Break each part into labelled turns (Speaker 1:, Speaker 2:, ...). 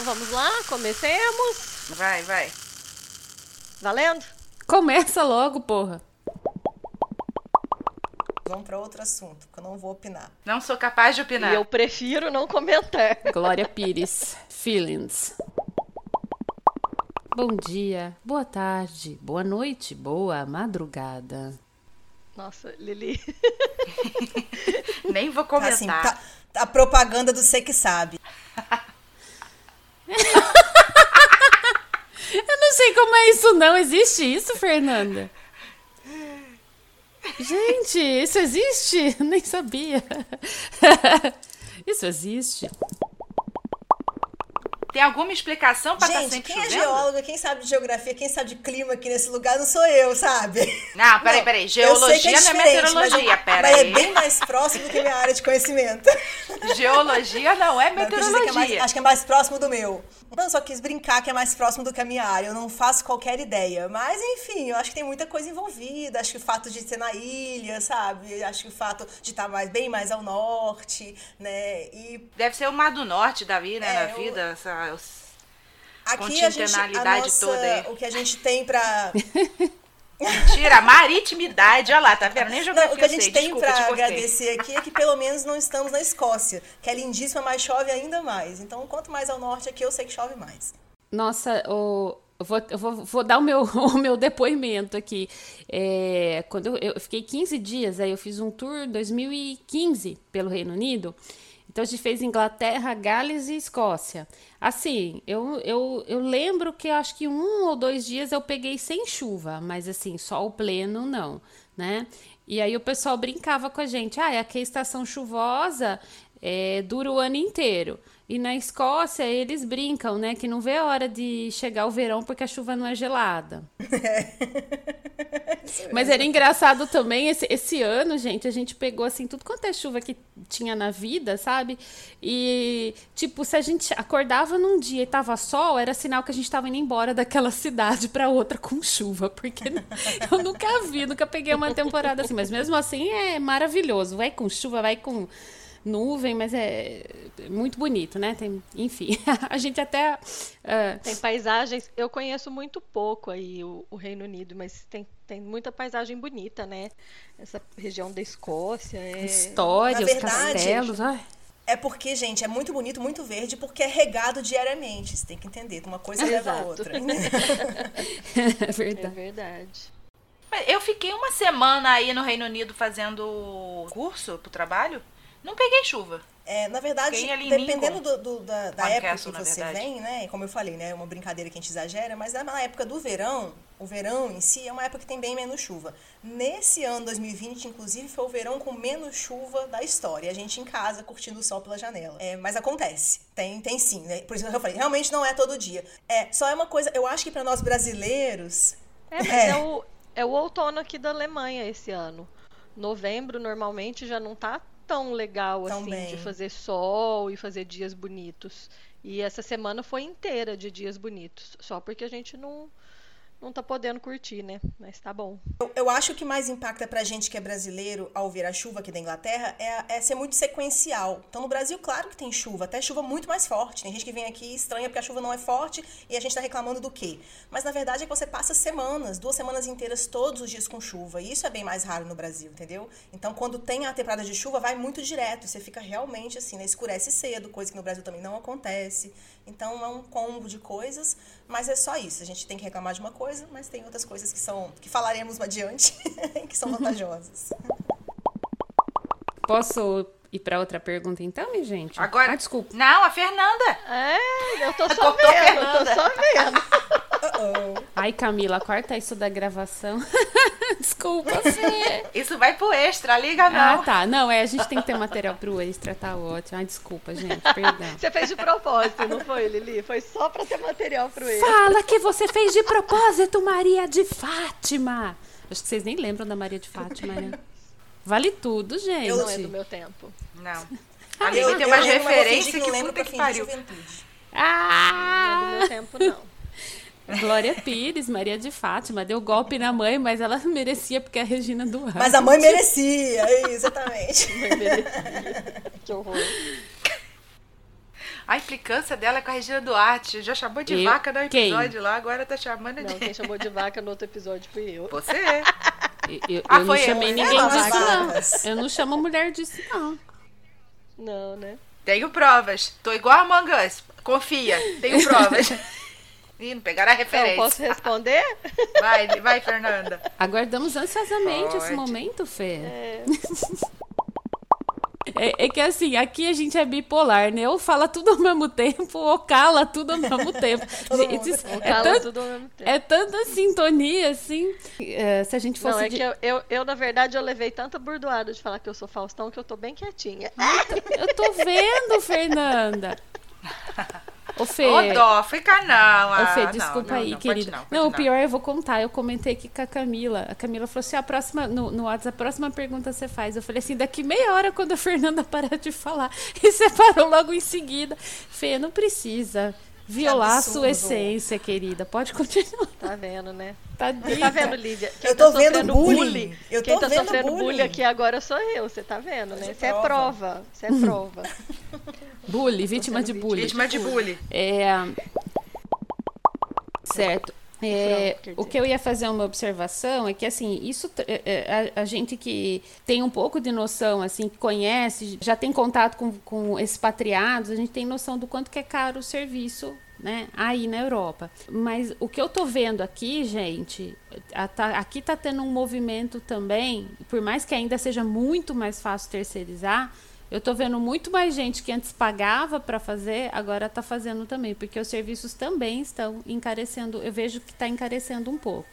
Speaker 1: então vamos lá, comecemos.
Speaker 2: Vai, vai.
Speaker 1: Valendo?
Speaker 3: Começa logo, porra.
Speaker 4: Vamos para outro assunto, porque eu não vou opinar.
Speaker 2: Não sou capaz de opinar.
Speaker 1: E eu prefiro não comentar.
Speaker 3: Glória Pires, feelings. Bom dia, boa tarde, boa noite, boa madrugada.
Speaker 1: Nossa, Lili.
Speaker 2: Nem vou
Speaker 4: Tá
Speaker 2: comentar.
Speaker 4: assim, tá, a propaganda do Sei Que Sabe.
Speaker 3: Eu não sei como é isso, não. Existe isso, Fernanda? Gente, isso existe? Nem sabia. Isso existe?
Speaker 2: Tem alguma explicação pra estar
Speaker 4: Gente,
Speaker 2: sempre
Speaker 4: quem é
Speaker 2: chovendo?
Speaker 4: geóloga, quem sabe de geografia, quem sabe de clima aqui nesse lugar não sou eu, sabe?
Speaker 2: Não, peraí,
Speaker 4: Não,
Speaker 2: peraí.
Speaker 4: eu sei
Speaker 2: Geologia
Speaker 4: é
Speaker 2: não é meteorologia,
Speaker 4: mas,
Speaker 2: pera
Speaker 4: mas é bem mais próximo do que minha área de conhecimento.
Speaker 2: Geologia não é
Speaker 4: Não, quis dizer que é mais-
Speaker 2: meteorologia.
Speaker 4: acho que é mais próximo do meu. Não, só quis brincar que é mais próximo do que a minha área. Eu não faço qualquer ideia. Mas, enfim, eu acho que tem muita coisa envolvida. Acho que o fato de ser na ilha, sabe? Acho que o fato de estar mais, bem mais ao norte, né? E
Speaker 2: Deve ser o Mar do Norte, Davi, né,
Speaker 4: É,
Speaker 2: na
Speaker 4: eu-
Speaker 2: vida. Essa,
Speaker 4: aqui a gente, a nossa,
Speaker 2: toda aí.
Speaker 4: o que a gente tem pra...
Speaker 2: Mentira, maritimidade. Olha lá, tá vendo? Nem
Speaker 4: Não, o que a gente
Speaker 2: sei.
Speaker 4: tem
Speaker 2: Desculpa,
Speaker 4: pra
Speaker 2: te
Speaker 4: agradecer aqui é que pelo menos não estamos na Escócia, que é lindíssima, mas chove ainda mais. Então, quanto mais ao norte aqui, eu sei que chove mais.
Speaker 3: Nossa, o- eu, vou, eu vou, vou dar o meu, o meu depoimento aqui. É, quando eu, eu fiquei 15 dias, aí eu fiz um tour em 2015 pelo Reino Unido. Então a gente fez Inglaterra, Gales e Escócia. Assim, eu, eu, eu lembro que eu acho que um ou dois dias eu peguei sem chuva, mas assim, sol pleno não, né? E aí o pessoal brincava com a gente, ah, aqui a estação chuvosa é, dura o ano inteiro. E na Escócia eles brincam, né? Que não vê a hora de chegar o verão porque a chuva não é gelada. Mas era engraçado também, esse, esse ano, gente, a gente pegou assim tudo quanto é chuva que tinha na vida, sabe? E, tipo, se a gente acordava num dia e tava sol, era sinal que a gente tava indo embora daquela cidade pra outra com chuva, porque eu nunca vi, nunca peguei uma temporada assim, mas mesmo assim é maravilhoso. Vai com chuva, vai com nuvem, mas é muito bonito, né? Tem, enfim, a gente até. ah,
Speaker 1: Tem paisagens, eu conheço muito pouco aí o, o Reino Unido, mas tem, tem muita paisagem bonita, né? Essa região da Escócia. É...
Speaker 3: história,
Speaker 4: Na
Speaker 3: os
Speaker 4: verdade,
Speaker 3: castelos. Ai.
Speaker 4: É porque, gente, é muito bonito, muito verde, porque é regado diariamente. Você tem que entender. Uma coisa leva a outra.
Speaker 3: É
Speaker 1: É
Speaker 3: verdade.
Speaker 1: verdade.
Speaker 2: Mas Eu fiquei uma semana aí no Reino Unido fazendo curso pro trabalho. Não peguei chuva.
Speaker 4: É, na verdade, dependendo do, do- da, da época que você vem, né? Como eu falei, né? É uma brincadeira que a gente exagera, mas na época do verão, o verão em si é uma época que tem bem menos chuva. Nesse ano 2020, inclusive, foi o verão com menos chuva da história. A gente em casa curtindo o sol pela janela. É, mas acontece. Tem, tem sim, né? Por isso que eu falei, realmente não é todo dia. É, só é uma coisa, eu acho que para nós brasileiros.
Speaker 1: É, mas é. o, é o outono aqui da Alemanha esse ano. Novembro normalmente já não tá tão legal
Speaker 4: Tão
Speaker 1: assim
Speaker 4: bem.
Speaker 1: de fazer sol e fazer dias bonitos. E essa semana foi inteira de dias bonitos, só porque a gente não não tá podendo curtir, né? Mas tá bom.
Speaker 4: Eu, eu acho que o que mais impacta pra gente que é brasileiro ao ver a chuva aqui da Inglaterra é, é ser muito sequencial. Então, no Brasil, claro que tem chuva, até chuva muito mais forte. Tem gente que vem aqui estranha porque a chuva não é forte e a gente tá reclamando do quê? Mas, na verdade, é que você passa semanas, duas semanas inteiras, todos os dias com chuva. E isso é bem mais raro no Brasil, entendeu? Então, quando tem a temporada de chuva, vai muito direto. Você fica realmente assim, né? Escurece cedo, coisa que no Brasil também não acontece. Então, é um combo de coisas, mas é só isso. A gente tem que reclamar de uma coisa, mas tem outras coisas que são que falaremos adiante, que são vantajosas.
Speaker 3: Posso ir para outra pergunta então, minha gente?
Speaker 2: Agora.
Speaker 3: Ah, desculpa.
Speaker 2: Não, a Fernanda.
Speaker 1: É, eu tô só vendo, eu tô só vendo.
Speaker 4: Uh-oh.
Speaker 3: Ai, Camila, corta isso da gravação. desculpa, Fê.
Speaker 2: Isso vai pro extra, liga
Speaker 3: Ah,
Speaker 2: não.
Speaker 3: tá. Não, é, a gente tem que ter material pro extra, tá ótimo. Ai, desculpa, gente, perdão.
Speaker 1: Você fez de propósito, não foi, Lili? Foi só pra ter material pro ele.
Speaker 3: Fala que você fez de propósito, Maria de Fátima. Acho que vocês nem lembram da Maria de Fátima, né? Vale tudo, gente.
Speaker 1: Não é do meu tempo.
Speaker 2: Não. A
Speaker 4: Eu,
Speaker 2: Lili tem
Speaker 4: eu
Speaker 2: umas referências
Speaker 4: que
Speaker 2: que puta que pariu.
Speaker 4: juventude.
Speaker 1: Não é do
Speaker 3: Ah!
Speaker 1: meu tempo, não.
Speaker 3: Glória Pires, Maria de Fátima, deu golpe na mãe, mas ela merecia porque é a Regina do Ar.
Speaker 4: Mas a mãe merecia, é, exatamente.
Speaker 1: Não merecia. Que horror.
Speaker 2: A implicância dela é com a Regina Duarte. Já chamou de
Speaker 3: Eu?
Speaker 2: vaca no
Speaker 3: Quem?
Speaker 2: episódio lá, agora tá chamando
Speaker 1: Não,
Speaker 2: de.
Speaker 1: quem chamou de vaca no outro episódio fui eu.
Speaker 2: Você.
Speaker 3: Eu, eu-
Speaker 2: Ah,
Speaker 3: eu não
Speaker 2: foi eu,
Speaker 3: chamei
Speaker 2: eu.
Speaker 3: ninguém
Speaker 4: Ela,
Speaker 3: disso,
Speaker 4: vacas.
Speaker 3: não. Eu não chamo mulher disso, não.
Speaker 1: Não, né?
Speaker 2: Tenho provas. Tô igual a Among Us. Confia. Tenho provas. Ih, não pegaram a
Speaker 1: Então,
Speaker 2: referência.
Speaker 1: posso responder?
Speaker 2: Vai, vai, Fernanda.
Speaker 3: Aguardamos ansiosamente esse momento, Fê.
Speaker 1: É,
Speaker 3: É, é que assim, aqui a gente é bipolar, né? Ou fala tudo ao mesmo tempo, ou cala tudo ao mesmo tempo. Gente, é,
Speaker 1: cala
Speaker 3: tan-
Speaker 1: tudo ao mesmo tempo.
Speaker 3: é tanta sintonia, assim. É, se a gente fosse.
Speaker 1: Não, é
Speaker 3: de-
Speaker 1: que eu, eu, eu, na verdade, eu levei tanta burdoada de falar que eu sou Faustão que eu tô bem quietinha.
Speaker 3: Eu tô vendo, Fernanda. Ô, Fê.
Speaker 2: Ô, dó, fica não.
Speaker 3: Ô,
Speaker 2: Ah,
Speaker 3: Fê,
Speaker 2: não,
Speaker 3: desculpa
Speaker 2: não,
Speaker 3: aí,
Speaker 2: não,
Speaker 3: querida.
Speaker 2: Não,
Speaker 3: Não, o pior eu vou contar. Eu comentei aqui com a Camila. A Camila falou assim: a próxima, no, no WhatsApp, a próxima pergunta você faz. Eu falei assim: daqui meia hora, quando a Fernanda parar de falar. E você parou logo em seguida. Fê, não precisa violar a sua essência, querida. Pode continuar.
Speaker 1: Tá vendo, né?
Speaker 3: Tá
Speaker 1: Você tá vendo, Lídia? Quem
Speaker 4: Eu tô
Speaker 1: tá
Speaker 4: vendo
Speaker 1: sofrendo
Speaker 4: bullying. Eu
Speaker 1: Quem
Speaker 4: tô
Speaker 1: tá
Speaker 4: vendo
Speaker 1: sofrendo
Speaker 4: bullying.
Speaker 1: bullying aqui agora sou eu, você tá vendo, né? Isso é
Speaker 4: prova.
Speaker 1: prova. Isso é prova.
Speaker 3: Bullying, vítima de bullying.
Speaker 2: Vítima de bullying.
Speaker 3: É... Certo. É, o que eu ia fazer uma observação é que assim isso é, é, a, a gente que tem um pouco de noção assim que conhece já tem contato com, com expatriados a gente tem noção do quanto que é caro o serviço né aí na Europa. Mas o que eu tô vendo aqui gente a- tá- aqui tá tendo um movimento também por mais que ainda seja muito mais fácil terceirizar eu tô vendo muito mais gente que antes pagava para fazer, agora tá fazendo também, porque os serviços também estão encarecendo. Eu vejo que está encarecendo um pouco.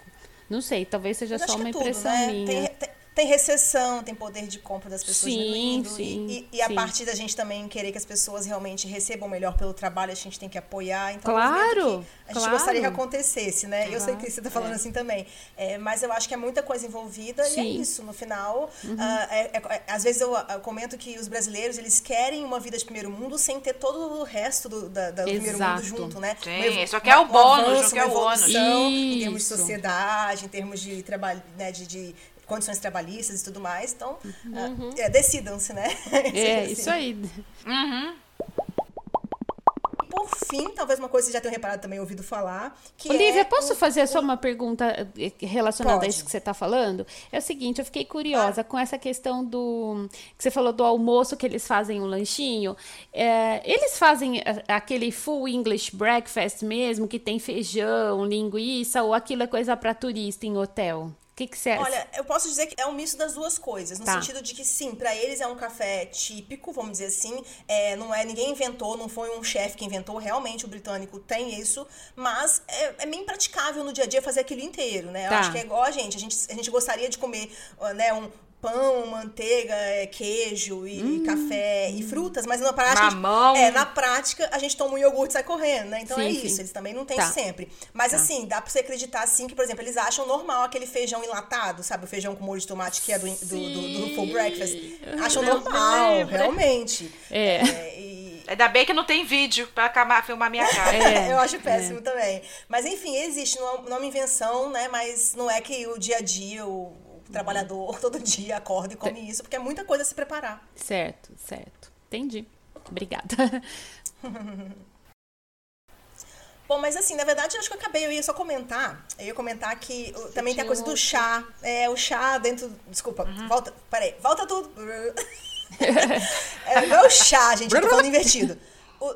Speaker 3: Não sei, talvez seja
Speaker 4: Mas
Speaker 3: só uma
Speaker 4: é tudo,
Speaker 3: impressão
Speaker 4: né?
Speaker 3: minha.
Speaker 4: Tem, tem, tem recessão, tem poder de compra das pessoas
Speaker 3: Sim,
Speaker 4: diminuindo.
Speaker 3: sim,
Speaker 4: e, e a
Speaker 3: sim.
Speaker 4: partir da gente também querer que as pessoas realmente recebam melhor pelo trabalho, a gente tem que apoiar. Então, é
Speaker 3: Claro,
Speaker 4: que a gente
Speaker 3: claro.
Speaker 4: gostaria que acontecesse, né? Eu sei
Speaker 3: Claro,
Speaker 4: que você está falando
Speaker 3: é.
Speaker 4: assim também. É, mas eu acho que é muita coisa envolvida e é
Speaker 3: Sim. Uhum.
Speaker 4: isso. No final, ah, é- é- é- às vezes eu, ah, comento que os brasileiros, eles querem uma vida de primeiro mundo sem ter todo o resto do, da, da- do primeiro mundo junto, né?
Speaker 2: Sim,
Speaker 4: Uma
Speaker 2: só quer o
Speaker 4: uma- um
Speaker 2: bônus,
Speaker 4: avanço,
Speaker 2: não quer
Speaker 4: uma
Speaker 2: o ônus.
Speaker 4: evolução em termos de sociedade, em termos de trabalho, né, de, de condições trabalhistas e tudo mais. Então,
Speaker 1: Uhum.
Speaker 4: ah, é, decidam-se, né?
Speaker 3: É,
Speaker 4: Assim.
Speaker 3: isso aí.
Speaker 2: Uhum.
Speaker 4: Por fim, talvez uma coisa que vocês já tenham reparado também, ouvido falar, que
Speaker 3: Olivia,
Speaker 4: é
Speaker 3: posso
Speaker 4: o-
Speaker 3: fazer só uma pergunta eh, relacionada
Speaker 4: Pode.
Speaker 3: a isso que você está falando? É o seguinte, eu fiquei curiosa com essa questão do. que você falou do almoço que eles fazem um lanchinho. É, eles fazem a- aquele full English breakfast mesmo, que tem feijão, linguiça, ou aquilo é coisa para turista em hotel? O que, que você acha?
Speaker 4: Olha, eu posso dizer que é um misto das duas coisas, no
Speaker 3: Tá.
Speaker 4: sentido de que sim, pra eles é um café típico, vamos dizer assim, é, não é ninguém inventou, não foi um chefe que inventou, realmente o britânico tem isso, mas é, é meio impraticável no dia a dia fazer aquilo inteiro, né? Eu
Speaker 3: Tá.
Speaker 4: acho que é igual a gente, a gente, a gente gostaria de comer, ó, né, um pão, manteiga, é, queijo e,
Speaker 3: Hum.
Speaker 4: café e frutas, mas na prática,
Speaker 2: Mamão.
Speaker 4: é, na prática a gente toma um iogurte e sai correndo, né? Então
Speaker 3: Sim,
Speaker 4: é
Speaker 3: sim.
Speaker 4: isso, eles também não têm
Speaker 3: Tá.
Speaker 4: sempre. Mas assim, dá pra você acreditar assim que, por exemplo, eles acham normal aquele feijão enlatado, sabe? O feijão com molho de tomate que é do, do, do, do full breakfast. Acham
Speaker 1: me
Speaker 4: normal,
Speaker 1: livre.
Speaker 4: realmente.
Speaker 3: É.
Speaker 4: É, e-
Speaker 2: Ainda bem que não tem vídeo pra acabar, filmar minha cara.
Speaker 3: É,
Speaker 4: eu acho péssimo também. Mas enfim, existe, não é, não é uma invenção, né? Mas não é que o dia a dia, o, o trabalhador todo dia acorda e come isso, porque é muita coisa a se preparar.
Speaker 3: Certo, certo. Entendi. Obrigada.
Speaker 4: Bom, mas assim, na verdade, eu acho que eu acabei, eu ia só comentar. Eu ia comentar que uh, também tem a coisa
Speaker 1: um
Speaker 4: do chá. É, o chá dentro. Desculpa, volta. Peraí, volta tudo. é, não é o chá, gente, eu tô falando invertido. O,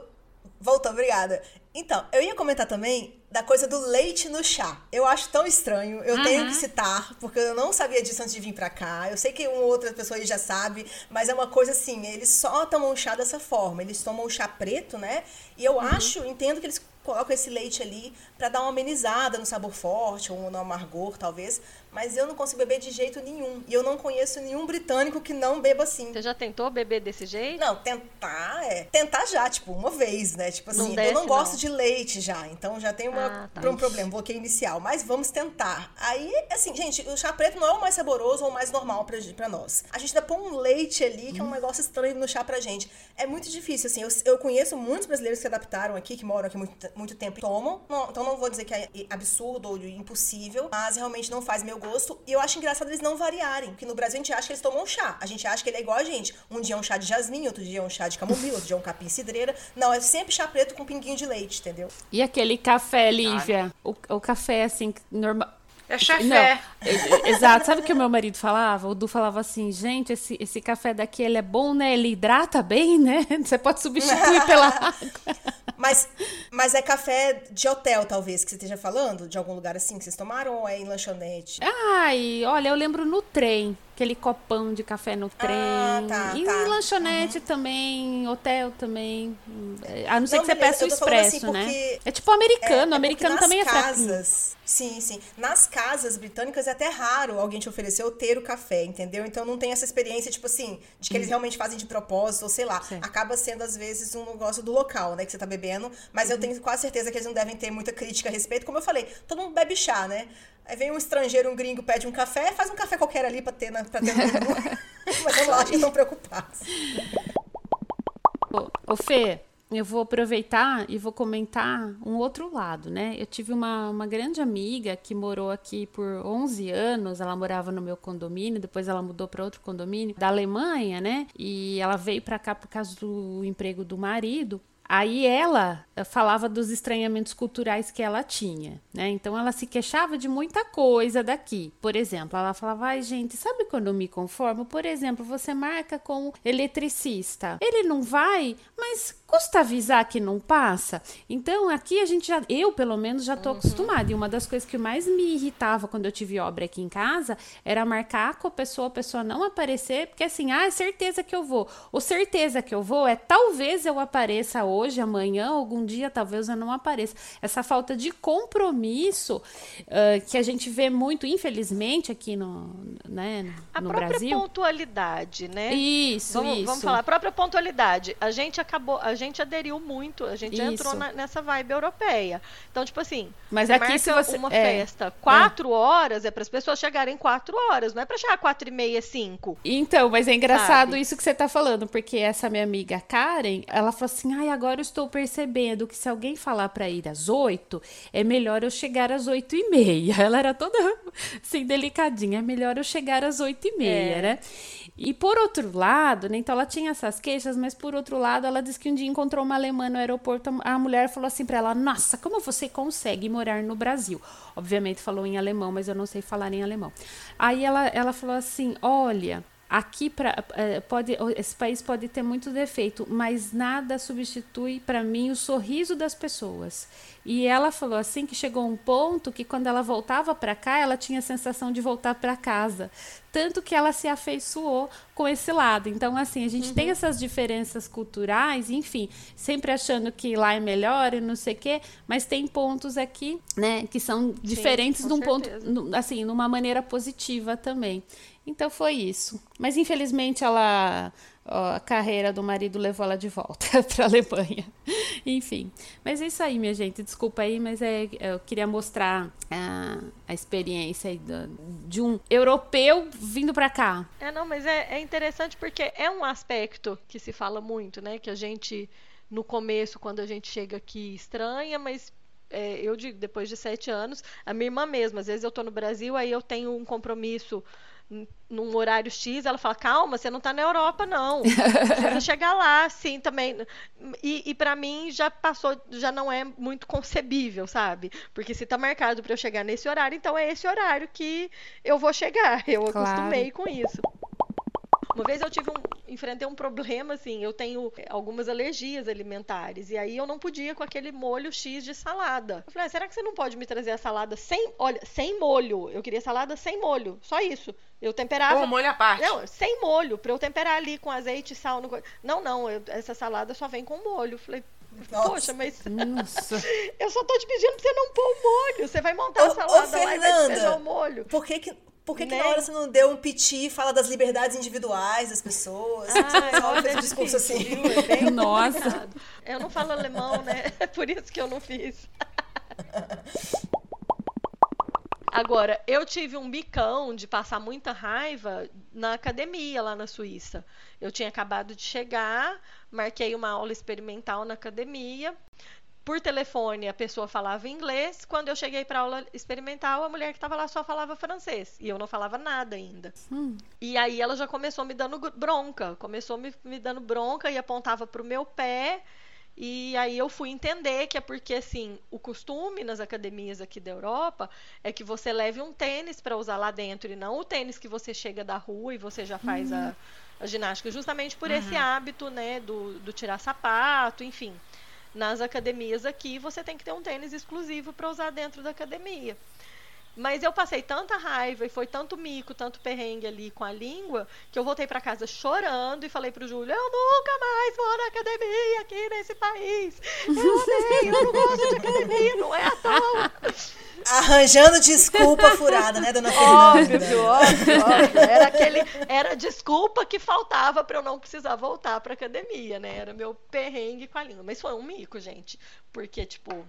Speaker 4: voltou, obrigada. Então, eu ia comentar também da coisa do leite no chá. Eu acho tão estranho, eu tenho que citar, porque eu não sabia disso antes de vir pra cá. Eu sei que uma outra pessoa já sabe, mas é uma coisa assim, eles só tomam chá dessa forma. Eles tomam o chá preto, né? E eu acho, entendo que eles colocam esse leite ali pra dar uma amenizada no sabor forte ou no amargor, talvez. Mas eu não consigo beber de jeito nenhum. E eu não conheço nenhum britânico que não beba assim.
Speaker 1: Você já tentou beber desse jeito?
Speaker 4: Não, tentar é. Tentar já, tipo, uma vez, né? Tipo assim,
Speaker 1: Não
Speaker 4: eu
Speaker 1: desce,
Speaker 4: não gosto
Speaker 1: não.
Speaker 4: de leite já. Então já tem uma,
Speaker 1: Ah, tá.
Speaker 4: um problema, bloqueio inicial. Mas vamos tentar. Aí, assim, gente, o chá preto não é o mais saboroso ou o mais normal pra, pra nós. A gente ainda põe um leite ali, que é um negócio estranho no chá pra gente. É muito difícil, assim. Eu, eu conheço muitos brasileiros que se adaptaram aqui, que moram aqui muito, muito tempo e tomam. Não, então não vou dizer que é absurdo ou impossível, mas realmente não faz meu gosto. E eu acho engraçado eles não variarem, porque no Brasil a gente acha que eles tomam chá. A gente acha que ele é igual a gente. Um dia é um chá de jasmim, outro dia é um chá de camomila, outro dia é um capim cidreira. Não, é sempre chá preto com pinguinho de leite, entendeu?
Speaker 3: E aquele café, Lívia? O, o café, assim, normal.
Speaker 2: É chafé.
Speaker 3: Exato. Sabe o que o meu marido falava? O Du falava assim, gente, esse, esse café daqui, ele é bom, né? Ele hidrata bem, né? Você pode substituir pela água.
Speaker 4: Mas, mas é café de hotel, talvez, que você esteja falando? De algum lugar assim que vocês tomaram ou é em lanchonete?
Speaker 3: Ai, olha, eu lembro no trem aquele copão de café no trem. Ah, tá, e tá. lanchonete uhum. também, hotel também. A não ser não, que você peça o expresso, assim né? É tipo americano, é, é americano também
Speaker 4: casas, é casas, Sim, sim. Nas casas britânicas é até raro alguém te oferecer ou ter o café, entendeu? Então não tem essa experiência, tipo assim, de que eles hum. realmente fazem de propósito, ou sei lá. Acaba sendo, às vezes, um negócio do local, né, que você tá bebendo. Mas uhum. eu tenho quase certeza que eles não devem ter muita crítica a respeito. Como eu falei, todo mundo bebe chá, né? Aí vem um estrangeiro, um gringo, pede um café, faz um café qualquer ali pra ter, na, pra ter Mas não acho que estão preocupados.
Speaker 3: Ô, ô Fê, eu vou aproveitar e vou comentar um outro lado, né? Eu tive uma, uma grande amiga que morou aqui por 11 anos, ela morava no meu condomínio, depois ela mudou para outro condomínio da Alemanha, né? E ela veio para cá por causa do emprego do marido. Aí ela eh, falava dos estranhamentos culturais que ela tinha, né? Então ela se queixava de muita coisa daqui. Por exemplo, ela falava: "Ai, gente, sabe quando eu me conformo? Por exemplo, você marca com eletricista. Ele não vai, mas custa avisar que não passa. Então aqui a gente já, eu pelo menos já tô uhum. acostumada. E uma das coisas que mais me irritava quando eu tive obra aqui em casa era marcar com a pessoa, a pessoa não aparecer, porque assim, ah, é certeza que eu vou. O certeza que eu vou é talvez eu apareça hoje, amanhã, algum dia, talvez eu não apareça. Essa falta de compromisso uh, que a gente vê muito, infelizmente, aqui no, né, no
Speaker 1: a
Speaker 3: no
Speaker 1: própria
Speaker 3: Brasil.
Speaker 1: pontualidade, né?
Speaker 3: Isso,
Speaker 1: vamos,
Speaker 3: isso.
Speaker 1: Vamos falar, a própria pontualidade. A gente acabou, a gente aderiu muito, a gente Isso. entrou na, nessa vibe europeia. Então, tipo assim,
Speaker 3: mas aqui se você
Speaker 1: uma é, festa quatro é. horas é para as pessoas chegarem quatro horas, não é para chegar quatro e meia, cinco.
Speaker 3: Então, mas é engraçado sabe? isso que você tá falando, porque essa minha amiga Karen, ela falou assim, ai, agora eu estou percebendo que se alguém falar para ir às oito, é melhor eu chegar às oito e meia. Ela era toda assim delicadinha, é melhor eu chegar às oito e meia, é. né? E por outro lado, né, então ela tinha essas queixas, mas por outro lado, ela disse que um dia encontrou uma alemã no aeroporto, a mulher falou assim para ela: "Nossa, como você consegue morar no Brasil?" Obviamente falou em alemão, mas eu não sei falar em alemão. Aí ela ela falou assim: "Olha, aqui pra, é, pode esse país pode ter muito defeito, mas nada substitui para mim o sorriso das pessoas. E ela falou assim que chegou um ponto que quando ela voltava para cá, ela tinha a sensação de voltar para casa, tanto que ela se afeiçoou com esse lado. Então assim, a gente uhum. tem essas diferenças culturais, enfim, sempre achando que lá é melhor e não sei o quê, mas tem pontos aqui, né, que são diferentes Sim, num certeza. ponto, assim, numa maneira positiva também. Então foi isso. Mas infelizmente ela ó, a carreira do marido levou ela de volta para a Alemanha. Enfim. Mas é isso aí, minha gente. Desculpa aí, mas é, eu queria mostrar a, a experiência do, de um europeu vindo para cá.
Speaker 1: É, não, mas é, é interessante porque é um aspecto que se fala muito, né? Que a gente, no começo, quando a gente chega aqui, estranha, mas é, eu digo, depois de sete anos, a minha irmã mesmo, às vezes eu estou no Brasil, aí eu tenho um compromisso num horário X, ela fala, calma, você não está na Europa, não. Precisa chegar lá, assim, também. E, e para mim já passou, já não é muito concebível, sabe? Porque se está marcado para eu chegar nesse horário, então é esse horário que eu vou chegar. Eu claro. acostumei com isso. Uma vez eu tive um, enfrentei um problema, assim, eu tenho algumas alergias alimentares, e aí eu não podia com aquele molho X de salada. Eu falei, ah, será que você não pode me trazer a salada sem, olha, sem molho? Eu queria salada sem molho, só isso. Eu temperava.
Speaker 2: Com molho à parte.
Speaker 1: Não, sem molho, para eu temperar ali com azeite e sal. No... Não, não, eu, essa salada só vem com molho. Eu falei, nossa. Poxa, mas. Nossa. eu só tô te pedindo pra você não pôr o molho. Você vai montar ô, a salada ô, lá e o molho.
Speaker 4: Por que, que por que, né? que na hora você não deu um piti e fala das liberdades individuais das pessoas?
Speaker 1: Ah, olha, fez um discurso assim. É
Speaker 3: Nossa.
Speaker 1: Complicado. Eu não falo alemão, né? É por isso que eu não fiz. Agora, eu tive um bicão de passar muita raiva na academia lá na Suíça. Eu tinha acabado de chegar, marquei uma aula experimental na academia por telefone a pessoa falava inglês. Quando eu cheguei para aula experimental, a mulher que estava lá só falava francês. E eu não falava nada ainda. Hum. E aí ela já começou me dando bronca. Começou me, me dando bronca e apontava para o meu pé. E aí eu fui entender que é porque assim, o costume nas academias aqui da Europa é que você leve um tênis para usar lá dentro e não o tênis que você chega da rua e você já faz uhum. a, a, ginástica, justamente por uhum. esse hábito, né, do, do tirar sapato, enfim. Nas academias aqui você tem que ter um tênis exclusivo para usar dentro da academia. Mas eu passei tanta raiva e foi tanto mico, tanto perrengue ali com a língua, que eu voltei para casa chorando e falei pro Júlio: eu nunca mais vou na academia aqui nesse país. Eu odeio, eu não gosto de academia, não é à toa.
Speaker 4: Arranjando desculpa furada, né, dona Fernanda?
Speaker 1: Óbvio, óbvio, óbvio. Era, aquele, era desculpa que faltava para eu não precisar voltar pra academia, né? Era meu perrengue com a língua. Mas foi um mico, gente. Porque, tipo,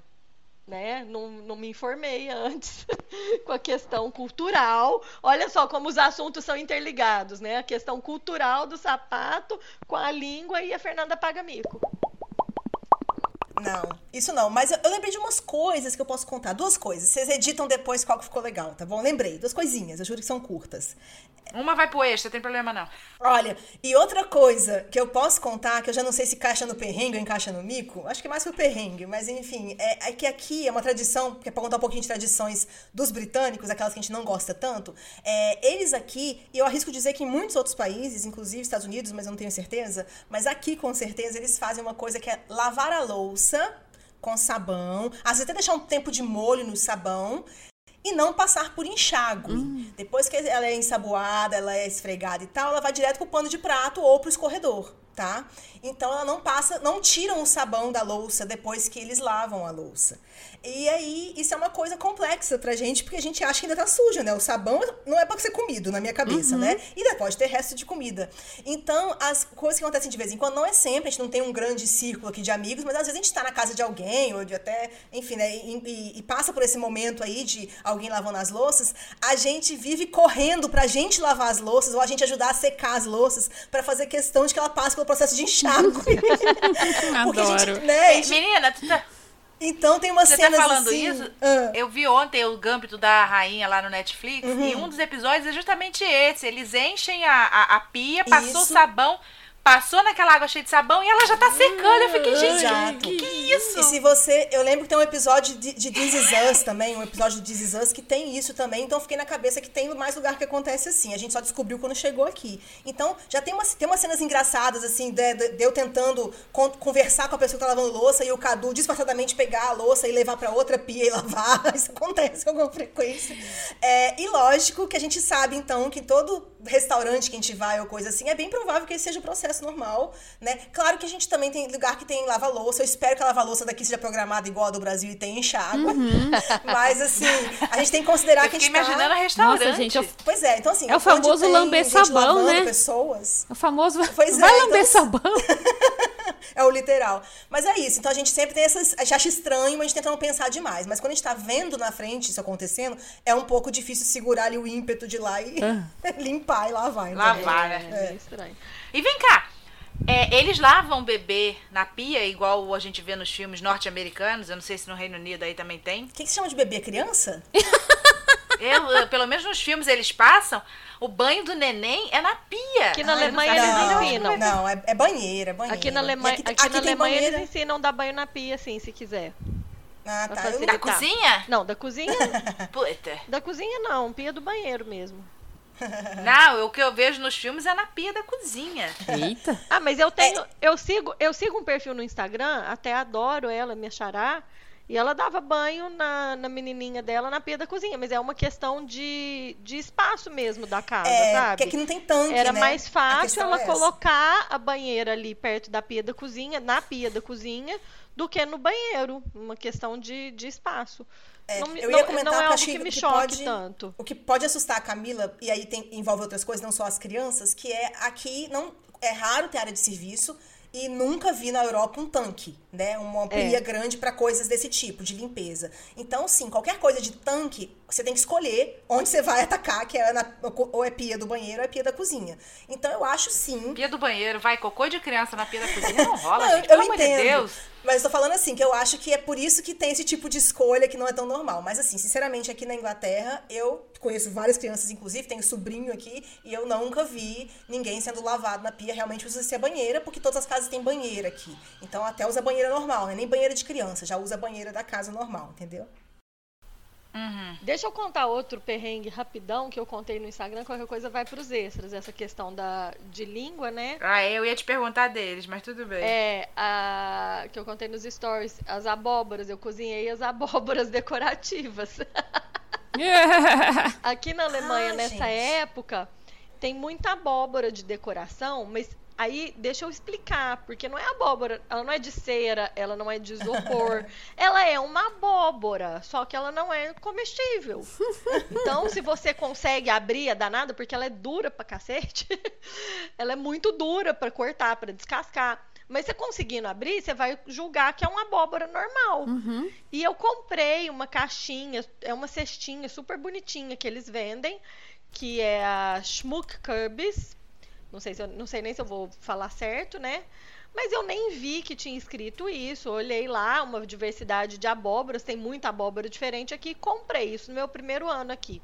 Speaker 1: né? Não, não me informei antes com a questão cultural. Olha só como os assuntos são interligados, né? A questão cultural do sapato com a língua e a Fernanda paga mico.
Speaker 4: Não, isso não. Mas eu, eu, lembrei de umas coisas que eu posso contar. Duas coisas. Vocês editam depois qual que ficou legal, tá bom? Lembrei. Duas coisinhas. Eu juro que são curtas.
Speaker 2: Uma vai pro extra, tem problema não.
Speaker 4: Olha, e outra coisa que eu posso contar, que eu já não sei se encaixa no perrengue ou encaixa no mico, acho que mais pro perrengue, mas enfim, é, é que aqui é uma tradição, que é pra contar um pouquinho de tradições dos britânicos, aquelas que a gente não gosta tanto, é, eles aqui, e eu arrisco dizer que em muitos outros países, inclusive Estados Unidos, mas eu não tenho certeza, mas aqui com certeza eles fazem uma coisa que é lavar a louça com sabão, às vezes até deixar um tempo de molho no sabão, e não passar por enxágue. Hum. Depois que ela é ensaboada, ela é esfregada e tal, ela vai direto pro pano de prato ou pro escorredor, tá? Então ela não passa, não tiram o sabão da louça depois que eles lavam a louça. E aí, isso é uma coisa complexa pra gente, porque a gente acha que ainda tá suja, né? O sabão não é pra ser comido, na minha cabeça, uhum. né? E ainda pode ter resto de comida. Então, as coisas que acontecem de vez em quando, não é sempre, a gente não tem um grande círculo aqui de amigos, mas às vezes a gente tá na casa de alguém, ou de até, enfim, né? E, e, e passa por esse momento aí de alguém lavando as louças, a gente vive correndo pra gente lavar as louças, ou a gente ajudar a secar as louças, para fazer questão de que ela passe pelo processo de enxágue.
Speaker 2: Adoro. Gente, né, gente... Menina, tu tá
Speaker 4: então tem uma
Speaker 2: Você
Speaker 4: cena
Speaker 2: tá falando assim, isso? Ah. Eu vi ontem o Gâmbito da Rainha lá no Netflix uhum. e um dos episódios é justamente esse. Eles enchem a, a, a pia, passou isso. sabão passou naquela água cheia de sabão e ela já tá secando. Eu fiquei, gente, Exato. que, que isso?
Speaker 4: E se você. Eu lembro que tem um episódio de, de This Is Us também, um episódio do This Is Us que tem isso também. Então fiquei na cabeça que tem mais lugar que acontece assim. A gente só descobriu quando chegou aqui. Então já tem, umas, tem umas cenas engraçadas, assim, de, de, de eu tentando con conversar com a pessoa que tá lavando louça e o Cadu disfarçadamente pegar a louça e levar para outra pia e lavar. Isso acontece com alguma frequência. É, e lógico que a gente sabe, então, que todo restaurante que a gente vai ou coisa assim, é bem provável que esse seja o processo normal, né? Claro que a gente também tem lugar que tem lava-louça. Eu espero que a lava-louça daqui seja programada igual a do Brasil e tenha enxágua. Uhum. Mas, assim, a gente tem que considerar
Speaker 2: eu
Speaker 4: que a gente
Speaker 2: tá... imaginando a restaurante. Nossa,
Speaker 3: gente,
Speaker 2: eu...
Speaker 4: Pois é, então assim...
Speaker 3: É o famoso lamber sabão, né?
Speaker 4: pessoas...
Speaker 3: O famoso... Pois Vai é, lamber então... sabão.
Speaker 4: é o literal. Mas é isso. Então a gente sempre tem essas. A gente acha estranho, mas a gente tenta não pensar demais. Mas quando a gente tá vendo na frente isso acontecendo, é um pouco difícil segurar ali o ímpeto de ir lá e ah. limpar e lavar.
Speaker 2: Lavar, né? É, é estranho. E vem cá. É, eles lavam bebê na pia, igual a gente vê nos filmes norte-americanos. Eu não sei se no Reino Unido aí também tem. O
Speaker 4: que, que se chama de bebê? Criança?
Speaker 2: Eu, pelo menos nos filmes eles passam. O banho do neném é na pia.
Speaker 1: Aqui na Alemanha eles
Speaker 4: não,
Speaker 1: ensinam.
Speaker 4: Não, é, é banheira, é banheira.
Speaker 1: Aqui na Alemanha, aqui, aqui, aqui na Alemanha banheira... eles ensinam a dar banho na pia, sim, se quiser.
Speaker 4: Ah, tá.
Speaker 2: Da cozinha?
Speaker 1: Não, da cozinha.
Speaker 2: Puta.
Speaker 1: Da cozinha não, pia do banheiro mesmo.
Speaker 2: Não, o que eu vejo nos filmes é na pia da cozinha.
Speaker 3: Eita.
Speaker 1: Ah, mas eu tenho, é... eu sigo, eu sigo um perfil no Instagram, até adoro ela, me achará. E ela dava banho na, na menininha dela na pia da cozinha, mas é uma questão de, de espaço mesmo da casa,
Speaker 4: é,
Speaker 1: sabe?
Speaker 4: Porque aqui não tem tanque,
Speaker 1: Era
Speaker 4: né?
Speaker 1: mais fácil ela é colocar a banheira ali perto da pia da cozinha, na pia da cozinha, do que no banheiro. Uma questão de, de espaço.
Speaker 4: É, não, eu ia comentar
Speaker 1: não é
Speaker 4: algo
Speaker 1: que, que me
Speaker 4: que pode,
Speaker 1: tanto.
Speaker 4: O que pode assustar a Camila, e aí tem, envolve outras coisas, não só as crianças, que é aqui não é raro ter área de serviço e nunca vi na Europa um tanque, né? Uma pia é. grande para coisas desse tipo, de limpeza. Então, sim, qualquer coisa de tanque, Você tem que escolher onde você vai atacar, que é na, ou é pia do banheiro ou é pia da cozinha. Então eu acho sim.
Speaker 2: Pia do banheiro, vai cocô de criança na pia da cozinha, não rola,
Speaker 4: não,
Speaker 2: gente, pelo
Speaker 4: eu
Speaker 2: amor de Deus.
Speaker 4: Mas eu tô falando assim, que eu acho que é por isso que tem esse tipo de escolha que não é tão normal. Mas assim, sinceramente, aqui na Inglaterra, eu conheço várias crianças, inclusive, tenho sobrinho aqui, e eu nunca vi ninguém sendo lavado na pia. Realmente precisa ser banheira, porque todas as casas têm banheira aqui. Então até usa banheira normal, né? Nem banheira de criança, já usa banheira da casa normal, entendeu?
Speaker 1: Uhum. Deixa eu contar outro perrengue rapidão que eu contei no Instagram, qualquer coisa vai para os extras, essa questão da, de língua, né?
Speaker 2: Ah, eu ia te perguntar deles, mas tudo bem.
Speaker 1: É, a, que eu contei nos stories, as abóboras, eu cozinhei as abóboras decorativas. Aqui na Alemanha, nessa gente. época, tem muita abóbora de decoração, mas Aí, deixa eu explicar, porque não é abóbora, ela não é de cera, ela não é de isopor, ela é uma abóbora, só que ela não é comestível. Então, se você consegue abrir a danada, porque ela é dura pra cacete, ela é muito dura para cortar, para descascar. Mas você conseguindo abrir, você vai julgar que é uma abóbora normal. Uhum. E eu comprei uma caixinha, é uma cestinha super bonitinha que eles vendem, que é a Schmuck Kürbis não sei, se eu, não sei nem se eu vou falar certo, né? Mas eu nem vi que tinha escrito isso. Olhei lá, uma diversidade de abóboras, tem muita abóbora diferente aqui. Comprei isso no meu primeiro ano aqui.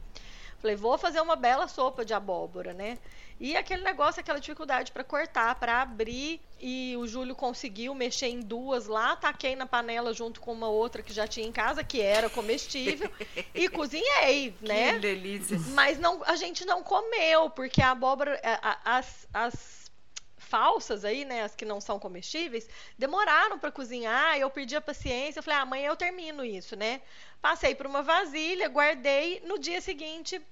Speaker 1: Falei, vou fazer uma bela sopa de abóbora, né? E aquele negócio, aquela dificuldade para cortar, para abrir, e o Júlio conseguiu mexer em duas lá, taquei na panela junto com uma outra que já tinha em casa, que era comestível, e cozinhei, né?
Speaker 2: Que delícia.
Speaker 1: Mas não, a gente não comeu, porque a abóbora, as, as falsas aí, né, as que não são comestíveis, demoraram para cozinhar, eu perdi a paciência, eu falei, ah, amanhã eu termino isso, né? Passei por uma vasilha, guardei, no dia seguinte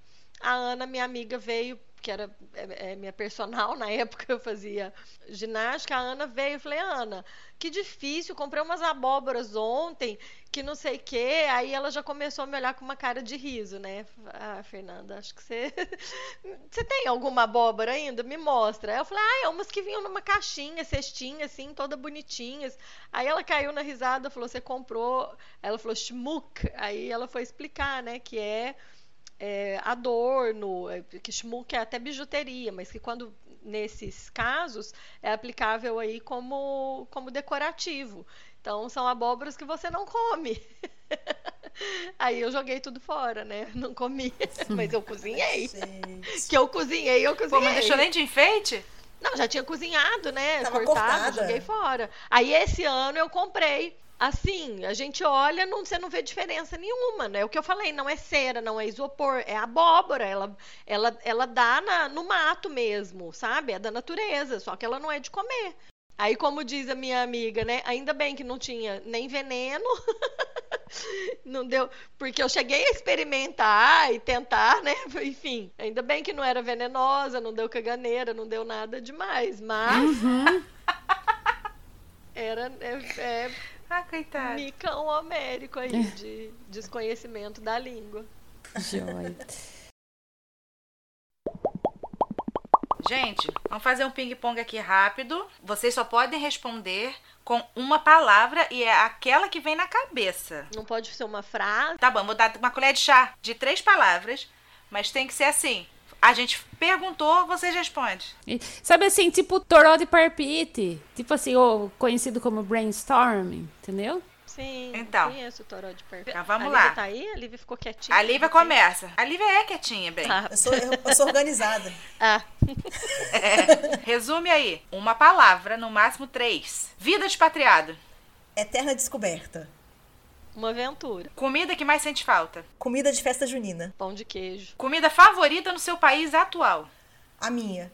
Speaker 1: a Ana, minha amiga, veio que era é, é, minha personal, na época eu fazia ginástica, a Ana veio, eu falei, Ana, que difícil, comprei umas abóboras ontem, que não sei o quê, aí ela já começou a me olhar com uma cara de riso, né, ah, Fernanda, acho que você, você tem alguma abóbora ainda? Me mostra, aí eu falei, ah, é umas que vinham numa caixinha, cestinha, assim, toda bonitinhas, aí ela caiu na risada, falou, você comprou, ela falou, schmuck, aí ela foi explicar, né, que é é, adorno, é, que que é até bijuteria, mas que quando nesses casos é aplicável aí como, como decorativo. Então são abóboras que você não come. aí eu joguei tudo fora, né? Não comi, mas eu cozinhei. que eu cozinhei, eu cozinhei. Pô,
Speaker 2: mas deixou nem de enfeite?
Speaker 1: Não, já tinha cozinhado, né?
Speaker 4: Tava cortado, cortada.
Speaker 1: joguei fora. Aí esse ano eu comprei assim, a gente olha, não, você não vê diferença nenhuma, né? O que eu falei, não é cera, não é isopor, é abóbora, ela, ela, ela dá na, no mato mesmo, sabe? É da natureza, só que ela não é de comer. Aí, como diz a minha amiga, né? Ainda bem que não tinha nem veneno, não deu, porque eu cheguei a experimentar e tentar, né? Enfim, ainda bem que não era venenosa, não deu caganeira, não deu nada demais, mas uhum. era é, é
Speaker 2: ah, coitado.
Speaker 1: Micão homérico aí de desconhecimento da língua.
Speaker 3: Joia.
Speaker 2: Gente, vamos fazer um ping-pong aqui rápido. Vocês só podem responder com uma palavra e é aquela que vem na cabeça.
Speaker 1: Não pode ser uma frase.
Speaker 2: Tá bom, vou dar uma colher de chá de três palavras, mas tem que ser assim. A gente perguntou, vocês respondem.
Speaker 3: Sabe assim, tipo toró de parpite. Tipo assim, ou conhecido como brainstorming, entendeu?
Speaker 1: Sim,
Speaker 2: então.
Speaker 1: conheço o toró de parpite.
Speaker 2: Então vamos
Speaker 1: a
Speaker 2: lá.
Speaker 1: tá aí? A Lívia ficou quietinha.
Speaker 2: A Lívia começa. A Lívia é quietinha, bem.
Speaker 4: Ah. Eu, sou, eu, eu sou organizada.
Speaker 1: ah.
Speaker 2: É. Resume aí. Uma palavra, no máximo três. Vida expatriado.
Speaker 4: Eterna descoberta.
Speaker 1: Uma aventura.
Speaker 2: Comida que mais sente falta?
Speaker 4: Comida de festa junina.
Speaker 1: Pão de queijo.
Speaker 2: Comida favorita no seu país atual?
Speaker 4: A minha.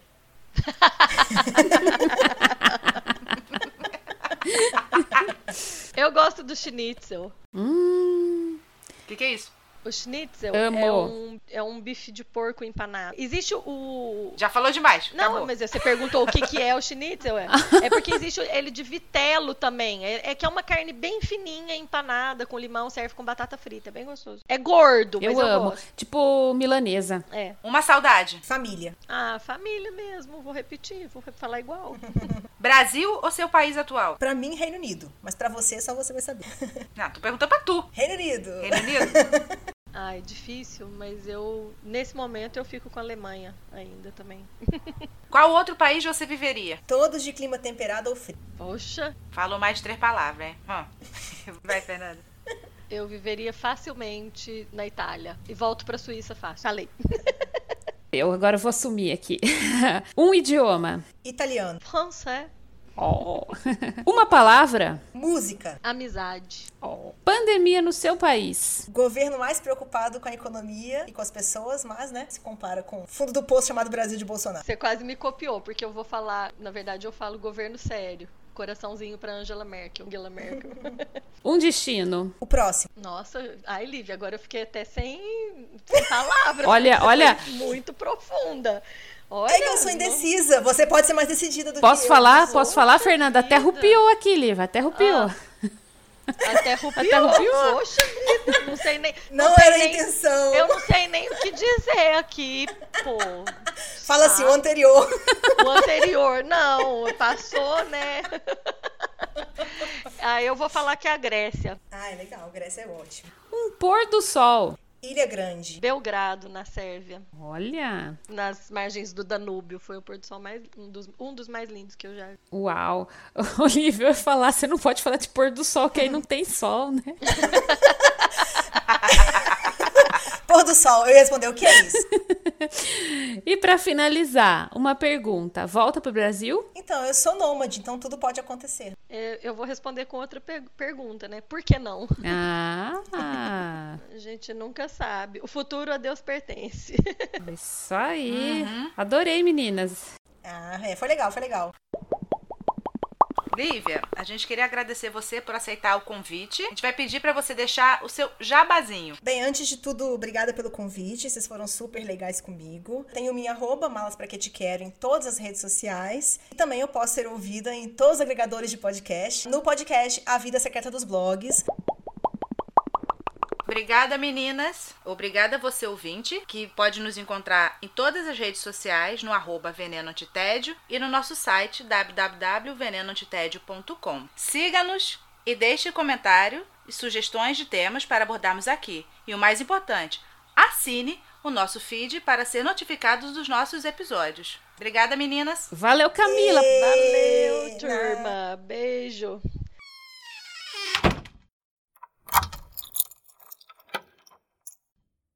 Speaker 1: Eu gosto do schnitzel.
Speaker 3: Hum.
Speaker 2: O que, que é isso?
Speaker 1: O schnitzel é um, é um bife de porco empanado. Existe o.
Speaker 2: Já falou demais.
Speaker 1: Não,
Speaker 2: acabou.
Speaker 1: mas você perguntou o que, que é o schnitzel. É, é porque existe ele de vitelo também. É, é, que é uma carne bem fininha, empanada, com limão, serve com batata frita. É bem gostoso. É gordo, mas eu, eu amo. Gosto.
Speaker 3: Tipo milanesa.
Speaker 1: É.
Speaker 2: Uma saudade.
Speaker 4: Família.
Speaker 1: Ah, família mesmo. Vou repetir, vou falar igual.
Speaker 2: Brasil ou seu país atual?
Speaker 4: Pra mim, Reino Unido. Mas pra você, só você vai saber.
Speaker 2: Não, tô perguntando pra tu.
Speaker 4: Reino Unido.
Speaker 2: Reino Unido?
Speaker 1: Ai, difícil, mas eu nesse momento eu fico com a Alemanha ainda também.
Speaker 2: Qual outro país você viveria?
Speaker 4: Todos de clima temperado ou frio.
Speaker 1: Poxa.
Speaker 2: Falou mais de três palavras, hein? Vai, Fernanda.
Speaker 1: Eu viveria facilmente na Itália e volto para a Suíça fácil. Falei.
Speaker 3: Eu agora vou assumir aqui. um idioma.
Speaker 4: Italiano.
Speaker 1: Francês.
Speaker 3: Oh. Uma palavra.
Speaker 4: Música.
Speaker 1: Amizade.
Speaker 3: Oh. Pandemia no seu país.
Speaker 4: Governo mais preocupado com a economia e com as pessoas, mas, né, se compara com o fundo do poço chamado Brasil de Bolsonaro.
Speaker 1: Você quase me copiou, porque eu vou falar, na verdade, eu falo governo sério coraçãozinho pra Angela Merkel. Angela Merkel.
Speaker 3: um destino.
Speaker 4: O próximo.
Speaker 1: Nossa, ai, Lívia, agora eu fiquei até sem, sem palavras.
Speaker 3: olha, olha.
Speaker 1: Muito profunda. Olha,
Speaker 4: é que eu sou indecisa. Não... Você pode ser mais decidida do
Speaker 3: posso
Speaker 4: que
Speaker 3: falar,
Speaker 4: eu.
Speaker 3: Posso falar, Fernanda? Até rupiou aqui, Lívia. Até rupiou. Ah.
Speaker 1: Até rupiou. Poxa vida, não sei nem.
Speaker 4: Não,
Speaker 1: não
Speaker 4: era
Speaker 1: nem,
Speaker 4: a intenção.
Speaker 1: Eu não sei nem o que dizer aqui, pô.
Speaker 4: Fala assim, o anterior.
Speaker 1: O anterior, não, passou, né? Aí eu vou falar que é a Grécia.
Speaker 4: Ah, é legal, Grécia é ótimo.
Speaker 3: Um pôr do sol.
Speaker 4: Ilha Grande.
Speaker 1: Belgrado, na Sérvia.
Speaker 3: Olha!
Speaker 1: Nas margens do Danúbio. Foi o pôr do sol mais, um, dos, um dos mais lindos que eu já vi.
Speaker 3: Uau! Olivia vai falar, você não pode falar de pôr do sol, que aí não tem sol, né?
Speaker 4: pôr do sol, eu ia responder o que é isso.
Speaker 3: e para finalizar, uma pergunta: volta pro Brasil?
Speaker 4: Então, eu sou nômade, então tudo pode acontecer.
Speaker 1: É, eu vou responder com outra per pergunta, né? Por que não?
Speaker 3: Ah!
Speaker 1: a gente nunca sabe. O futuro a Deus pertence.
Speaker 3: Isso aí. Uhum. Adorei, meninas.
Speaker 4: Ah, é, foi legal, foi legal.
Speaker 2: Lívia, a gente queria agradecer você por aceitar o convite. A gente vai pedir para você deixar o seu jabazinho.
Speaker 4: Bem, antes de tudo, obrigada pelo convite. Vocês foram super legais comigo. Tenho minha arroba, malas pra que te quero, em todas as redes sociais. E também eu posso ser ouvida em todos os agregadores de podcast. No podcast A Vida Secreta dos Blogs.
Speaker 2: Obrigada, meninas. Obrigada você, ouvinte, que pode nos encontrar em todas as redes sociais, no arroba Veneno Antitédio e no nosso site www.venenoantitédio.com. Siga-nos e deixe comentário e sugestões de temas para abordarmos aqui. E o mais importante, assine o nosso feed para ser notificado dos nossos episódios. Obrigada, meninas.
Speaker 3: Valeu, Camila.
Speaker 1: Valeu, turma. Né? Beijo.